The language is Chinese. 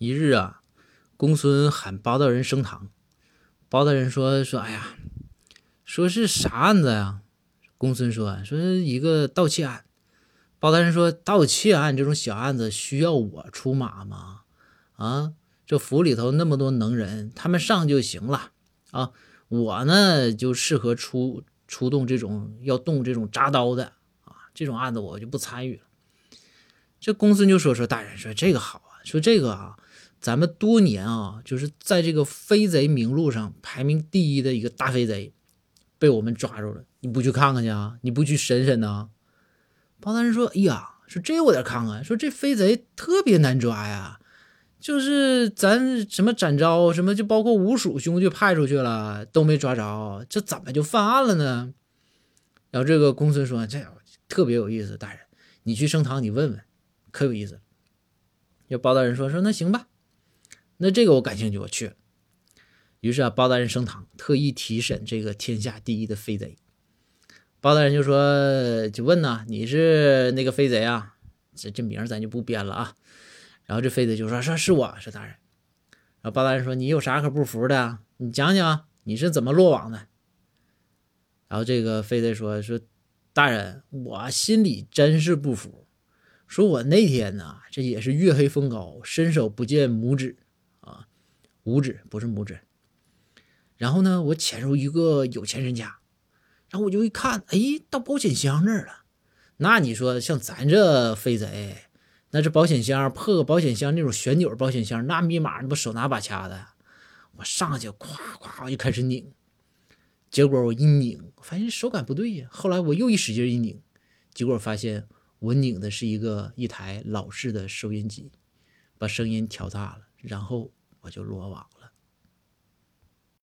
一日啊，公孙喊包大人升堂。包大人说：“说哎呀，说是啥案子呀？”公孙说：“说一个盗窃案。”包大人说：“盗窃案这种小案子需要我出马吗？啊，这府里头那么多能人，他们上就行了啊。我呢就适合出出动这种要动这种铡刀的啊，这种案子我就不参与了。”这公孙就说：“说大人说这个好啊，说这个啊。”咱们多年啊，就是在这个飞贼名录上排名第一的一个大飞贼，被我们抓住了。你不去看看去啊？你不去审审呢？包大人说：“哎呀，说这我得看看。说这飞贼特别难抓呀，就是咱什么展昭什么，就包括吴蜀兄弟派出去了，都没抓着，这怎么就犯案了呢？”然后这个公孙说：“这特别有意思，大人，你去升堂，你问问，可有意思。”就包大人说：“说那行吧。”那这个我感兴趣，我去。于是啊，包大人升堂，特意提审这个天下第一的飞贼。包大人就说：“就问呐，你是那个飞贼啊？这这名咱就不编了啊。”然后这飞贼就说：“说是我是大人。”然后包大人说：“你有啥可不服的？你讲讲你是怎么落网的？”然后这个飞贼说：“说大人，我心里真是不服。说我那天呢，这也是月黑风高，伸手不见五指。”五指不是拇指。然后呢，我潜入一个有钱人家，然后我就一看，哎，到保险箱那儿了。那你说像咱这飞贼，那这保险箱破个保险箱那种旋钮保险箱，那密码那不手拿把掐的。我上去咵咵我就开始拧，结果我一拧，发现手感不对呀。后来我又一使劲一拧，结果发现我拧的是一个一台老式的收音机，把声音调大了，然后。我就落网了。